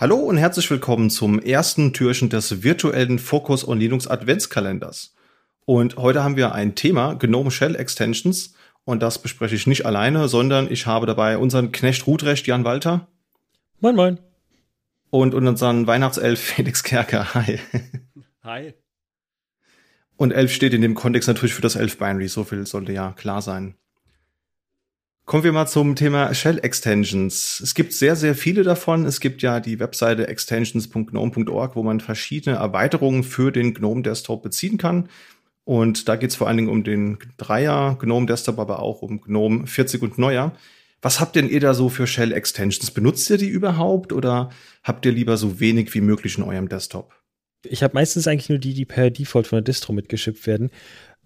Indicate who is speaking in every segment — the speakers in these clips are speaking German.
Speaker 1: Hallo und herzlich willkommen zum ersten Türchen des virtuellen Focus on Linux Adventskalenders. Und heute haben wir ein Thema, GNOME Shell Extensions. Und das bespreche ich nicht alleine, sondern ich habe dabei unseren Knecht Ruprecht Jan Walter.
Speaker 2: Moin, moin.
Speaker 1: Und unseren Weihnachtself Felix Kerker. Hi.
Speaker 2: Hi.
Speaker 1: Und Elf steht in dem Kontext natürlich für das Elf Binary. So viel sollte ja klar sein. Kommen wir mal zum Thema Shell Extensions. Es gibt sehr, sehr viele davon. Es gibt ja die Webseite extensions.gnome.org, wo man verschiedene Erweiterungen für den GNOME Desktop beziehen kann. Und da geht es vor allen Dingen um den Dreier GNOME Desktop, aber auch um GNOME 40 und neuer. Was habt denn ihr da so für Shell Extensions? Benutzt ihr die überhaupt oder habt ihr lieber so wenig wie möglich in eurem Desktop?
Speaker 2: Ich habe meistens eigentlich nur die, die per Default von der Distro mitgeschippt werden.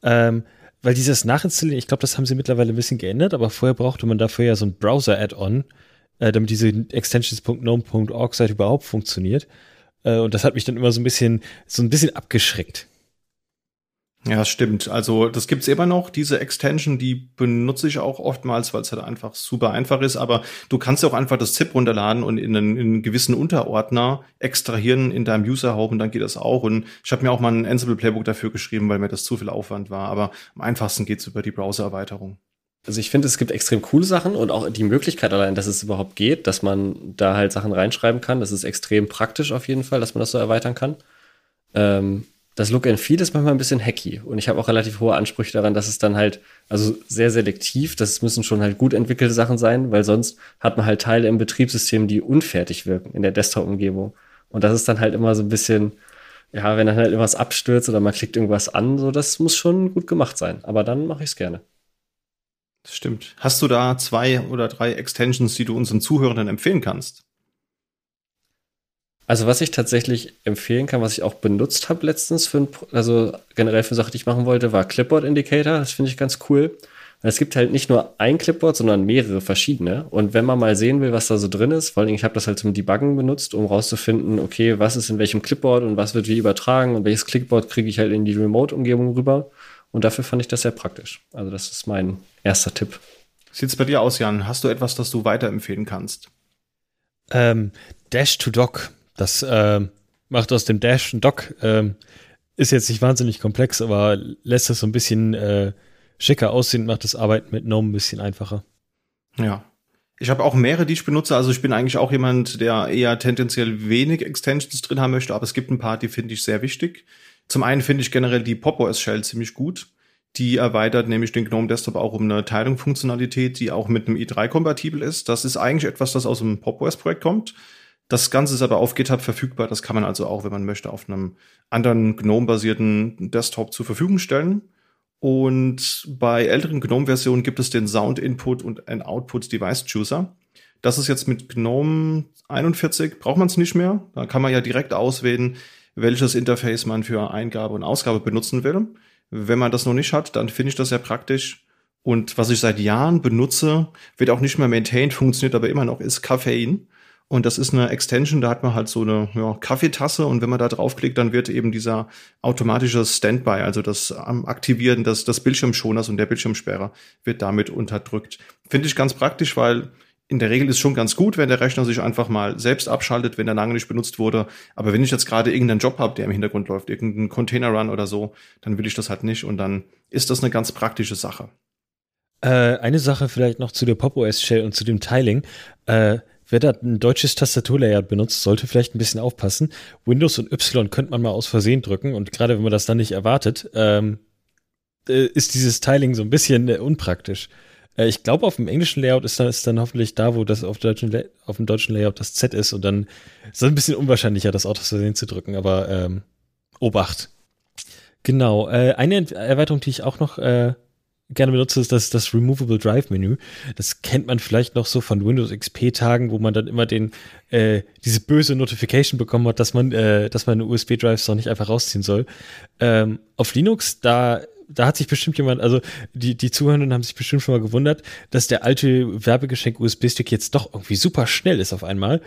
Speaker 2: Ähm, weil dieses Nachinstallieren, ich glaube, das haben sie mittlerweile ein bisschen geändert, aber vorher brauchte man dafür ja so ein Browser-Add-on, äh, damit diese extensions.gnome.org-Seite überhaupt funktioniert. Äh, und das hat mich dann immer so ein bisschen, so ein bisschen abgeschreckt.
Speaker 1: Ja, stimmt. Also das gibt's immer noch, diese Extension, die benutze ich auch oftmals, weil es halt einfach super einfach ist. Aber du kannst ja auch einfach das ZIP runterladen und in einen, in einen gewissen Unterordner extrahieren in deinem User-Home und dann geht das auch. Und ich habe mir auch mal ein Ansible-Playbook dafür geschrieben, weil mir das zu viel Aufwand war. Aber am einfachsten geht's über die Browser-Erweiterung.
Speaker 3: Also ich finde, es gibt extrem coole Sachen und auch die Möglichkeit allein, dass es überhaupt geht, dass man da halt Sachen reinschreiben kann. Das ist extrem praktisch auf jeden Fall, dass man das so erweitern kann. Ähm, das Look and Feel ist manchmal ein bisschen hacky und ich habe auch relativ hohe Ansprüche daran, dass es dann halt, also sehr selektiv, das müssen schon halt gut entwickelte Sachen sein, weil sonst hat man halt Teile im Betriebssystem, die unfertig wirken in der Desktop-Umgebung. Und das ist dann halt immer so ein bisschen, ja, wenn dann halt irgendwas abstürzt oder man klickt irgendwas an, so, das muss schon gut gemacht sein. Aber dann mache ich es gerne.
Speaker 1: Das stimmt. Hast du da zwei oder drei Extensions, die du unseren Zuhörenden empfehlen kannst?
Speaker 3: Also was ich tatsächlich empfehlen kann, was ich auch benutzt habe letztens für ein, also generell für Sachen, die ich machen wollte, war Clipboard Indicator. Das finde ich ganz cool. Es gibt halt nicht nur ein Clipboard, sondern mehrere verschiedene. Und wenn man mal sehen will, was da so drin ist, vor allem ich habe das halt zum Debuggen benutzt, um rauszufinden, okay, was ist in welchem Clipboard und was wird wie übertragen und welches Clipboard kriege ich halt in die Remote-Umgebung rüber. Und dafür fand ich das sehr praktisch. Also das ist mein erster Tipp.
Speaker 1: Sieht's bei dir aus, Jan? Hast du etwas, das du weiterempfehlen kannst?
Speaker 2: Ähm, Dash to Dock das äh, macht aus dem Dash ein Dock. Äh, ist jetzt nicht wahnsinnig komplex, aber lässt es so ein bisschen äh, schicker aussehen, macht das Arbeiten mit GNOME ein bisschen einfacher.
Speaker 1: Ja. Ich habe auch mehrere, die ich benutze. Also ich bin eigentlich auch jemand, der eher tendenziell wenig Extensions drin haben möchte, aber es gibt ein paar, die finde ich sehr wichtig. Zum einen finde ich generell die Pop OS Shell ziemlich gut. Die erweitert nämlich den GNOME Desktop auch um eine Teilungsfunktionalität, die auch mit einem i3 kompatibel ist. Das ist eigentlich etwas, das aus dem Pop OS Projekt kommt. Das Ganze ist aber auf GitHub verfügbar. Das kann man also auch, wenn man möchte, auf einem anderen GNOME-basierten Desktop zur Verfügung stellen. Und bei älteren GNOME-Versionen gibt es den Sound Input und ein Output Device Chooser. Das ist jetzt mit GNOME 41, braucht man es nicht mehr. Da kann man ja direkt auswählen, welches Interface man für Eingabe und Ausgabe benutzen will. Wenn man das noch nicht hat, dann finde ich das sehr praktisch. Und was ich seit Jahren benutze, wird auch nicht mehr maintained, funktioniert aber immer noch, ist Caffeine. Und das ist eine Extension, da hat man halt so eine ja, Kaffeetasse und wenn man da draufklickt, dann wird eben dieser automatische Standby, also das Aktivieren des, des Bildschirmschoners und der Bildschirmsperrer wird damit unterdrückt. Finde ich ganz praktisch, weil in der Regel ist schon ganz gut, wenn der Rechner sich einfach mal selbst abschaltet, wenn er lange nicht benutzt wurde. Aber wenn ich jetzt gerade irgendeinen Job habe, der im Hintergrund läuft, irgendeinen Container Run oder so, dann will ich das halt nicht und dann ist das eine ganz praktische Sache.
Speaker 2: Äh, eine Sache vielleicht noch zu der Pop OS Shell und zu dem Tiling. Äh, Wer da ein deutsches Tastaturlayout benutzt, sollte vielleicht ein bisschen aufpassen. Windows und Y könnte man mal aus Versehen drücken und gerade wenn man das dann nicht erwartet, ähm, äh, ist dieses Tiling so ein bisschen äh, unpraktisch. Äh, ich glaube, auf dem englischen Layout ist dann, ist dann hoffentlich da, wo das auf, deutschen, auf dem deutschen Layout das Z ist und dann ist es ein bisschen unwahrscheinlicher, das auch aus Versehen zu drücken, aber ähm, Obacht. Genau. Äh, eine Erweiterung, die ich auch noch äh, gerne benutze, ist das, das Removable Drive Menü. Das kennt man vielleicht noch so von Windows XP Tagen, wo man dann immer den, äh, diese böse Notification bekommen hat, dass man, äh, dass man USB Drives noch nicht einfach rausziehen soll. Ähm, auf Linux, da da hat sich bestimmt jemand, also die, die Zuhörenden haben sich bestimmt schon mal gewundert, dass der alte Werbegeschenk USB-Stick jetzt doch irgendwie super schnell ist auf einmal.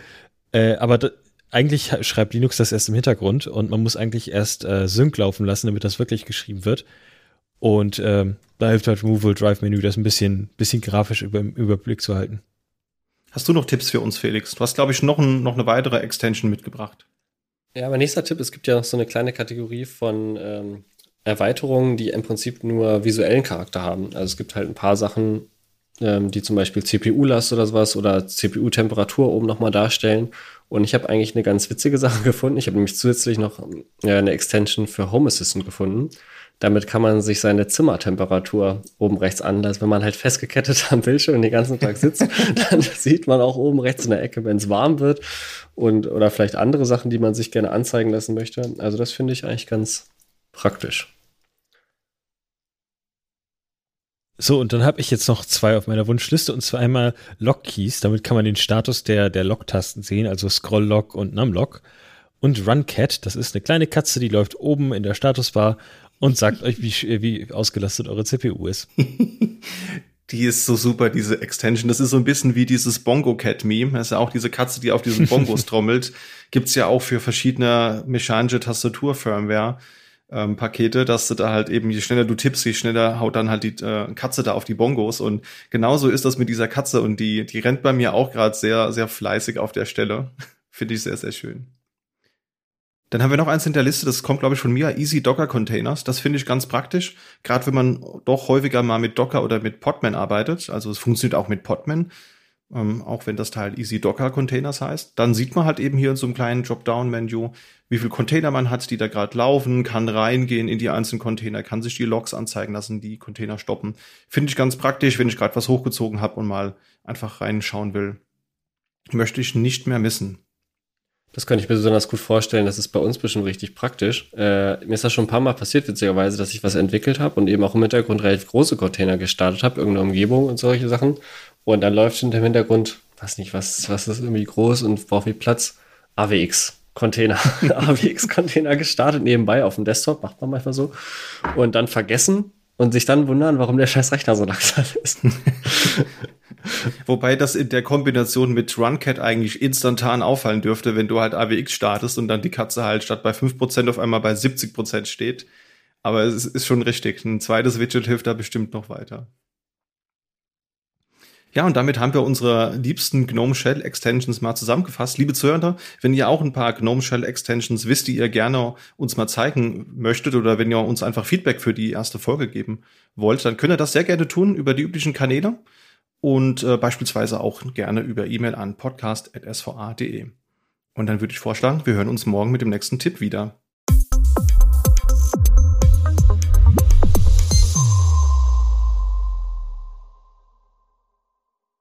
Speaker 2: Äh, aber da, eigentlich schreibt Linux das erst im Hintergrund und man muss eigentlich erst äh, Sync laufen lassen, damit das wirklich geschrieben wird. Und ähm, da hilft halt Removal Drive Menü, das ein bisschen, bisschen grafisch über, im Überblick zu halten.
Speaker 1: Hast du noch Tipps für uns, Felix? Du hast, glaube ich, noch, ein, noch eine weitere Extension mitgebracht.
Speaker 3: Ja, mein nächster Tipp, es gibt ja noch so eine kleine Kategorie von ähm, Erweiterungen, die im Prinzip nur visuellen Charakter haben. Also es gibt halt ein paar Sachen, ähm, die zum Beispiel CPU-Last oder sowas oder CPU-Temperatur oben nochmal darstellen. Und ich habe eigentlich eine ganz witzige Sache gefunden. Ich habe nämlich zusätzlich noch äh, eine Extension für Home Assistant gefunden. Damit kann man sich seine Zimmertemperatur oben rechts anlassen. Wenn man halt festgekettet am Bildschirm den ganzen Tag sitzt, dann sieht man auch oben rechts in der Ecke, wenn es warm wird und oder vielleicht andere Sachen, die man sich gerne anzeigen lassen möchte. Also das finde ich eigentlich ganz praktisch.
Speaker 2: So, und dann habe ich jetzt noch zwei auf meiner Wunschliste und zwar einmal Lock-Keys. Damit kann man den Status der, der Lock-Tasten sehen, also Scroll-Lock und Num-Lock. Und Run-Cat, das ist eine kleine Katze, die läuft oben in der Statusbar und sagt euch, wie, wie ausgelastet eure CPU ist.
Speaker 1: die ist so super, diese Extension. Das ist so ein bisschen wie dieses Bongo-Cat-Meme. Das ist ja auch diese Katze, die auf diesen Bongos trommelt. Gibt's ja auch für verschiedene mechanische Tastatur-Firmware ähm, Pakete, dass du da halt eben, je schneller du tippst, je schneller haut dann halt die äh, Katze da auf die Bongos. Und genauso ist das mit dieser Katze und die, die rennt bei mir auch gerade sehr, sehr fleißig auf der Stelle. Finde ich sehr, sehr schön. Dann haben wir noch eins in der Liste, das kommt, glaube ich, von mir, Easy Docker Containers. Das finde ich ganz praktisch, gerade wenn man doch häufiger mal mit Docker oder mit Podman arbeitet. Also es funktioniert auch mit Podman ähm, auch wenn das Teil Easy Docker Containers heißt. Dann sieht man halt eben hier in so einem kleinen Dropdown-Menü, wie viel Container man hat, die da gerade laufen, kann reingehen in die einzelnen Container, kann sich die Logs anzeigen lassen, die Container stoppen. Finde ich ganz praktisch, wenn ich gerade was hochgezogen habe und mal einfach reinschauen will. Möchte ich nicht mehr missen.
Speaker 3: Das könnte ich mir besonders gut vorstellen. Das ist bei uns bestimmt richtig praktisch. Äh, mir ist das schon ein paar Mal passiert, witzigerweise, dass ich was entwickelt habe und eben auch im Hintergrund relativ große Container gestartet habe, irgendeine Umgebung und solche Sachen. Und dann läuft im Hintergrund, weiß nicht, was, was ist irgendwie groß und braucht viel Platz. AWX. Container, AWX-Container gestartet nebenbei auf dem Desktop, macht man manchmal so. Und dann vergessen und sich dann wundern, warum der scheiß Rechner so langsam ist.
Speaker 1: Wobei das in der Kombination mit RunCat eigentlich instantan auffallen dürfte, wenn du halt AWX startest und dann die Katze halt statt bei 5% auf einmal bei 70% steht. Aber es ist schon richtig. Ein zweites Widget hilft da bestimmt noch weiter. Ja, und damit haben wir unsere liebsten GNOME Shell Extensions mal zusammengefasst. Liebe Zuhörer, wenn ihr auch ein paar GNOME Shell Extensions wisst, die ihr gerne uns mal zeigen möchtet oder wenn ihr uns einfach Feedback für die erste Folge geben wollt, dann könnt ihr das sehr gerne tun über die üblichen Kanäle und äh, beispielsweise auch gerne über E-Mail an podcast.sva.de. Und dann würde ich vorschlagen, wir hören uns morgen mit dem nächsten Tipp wieder.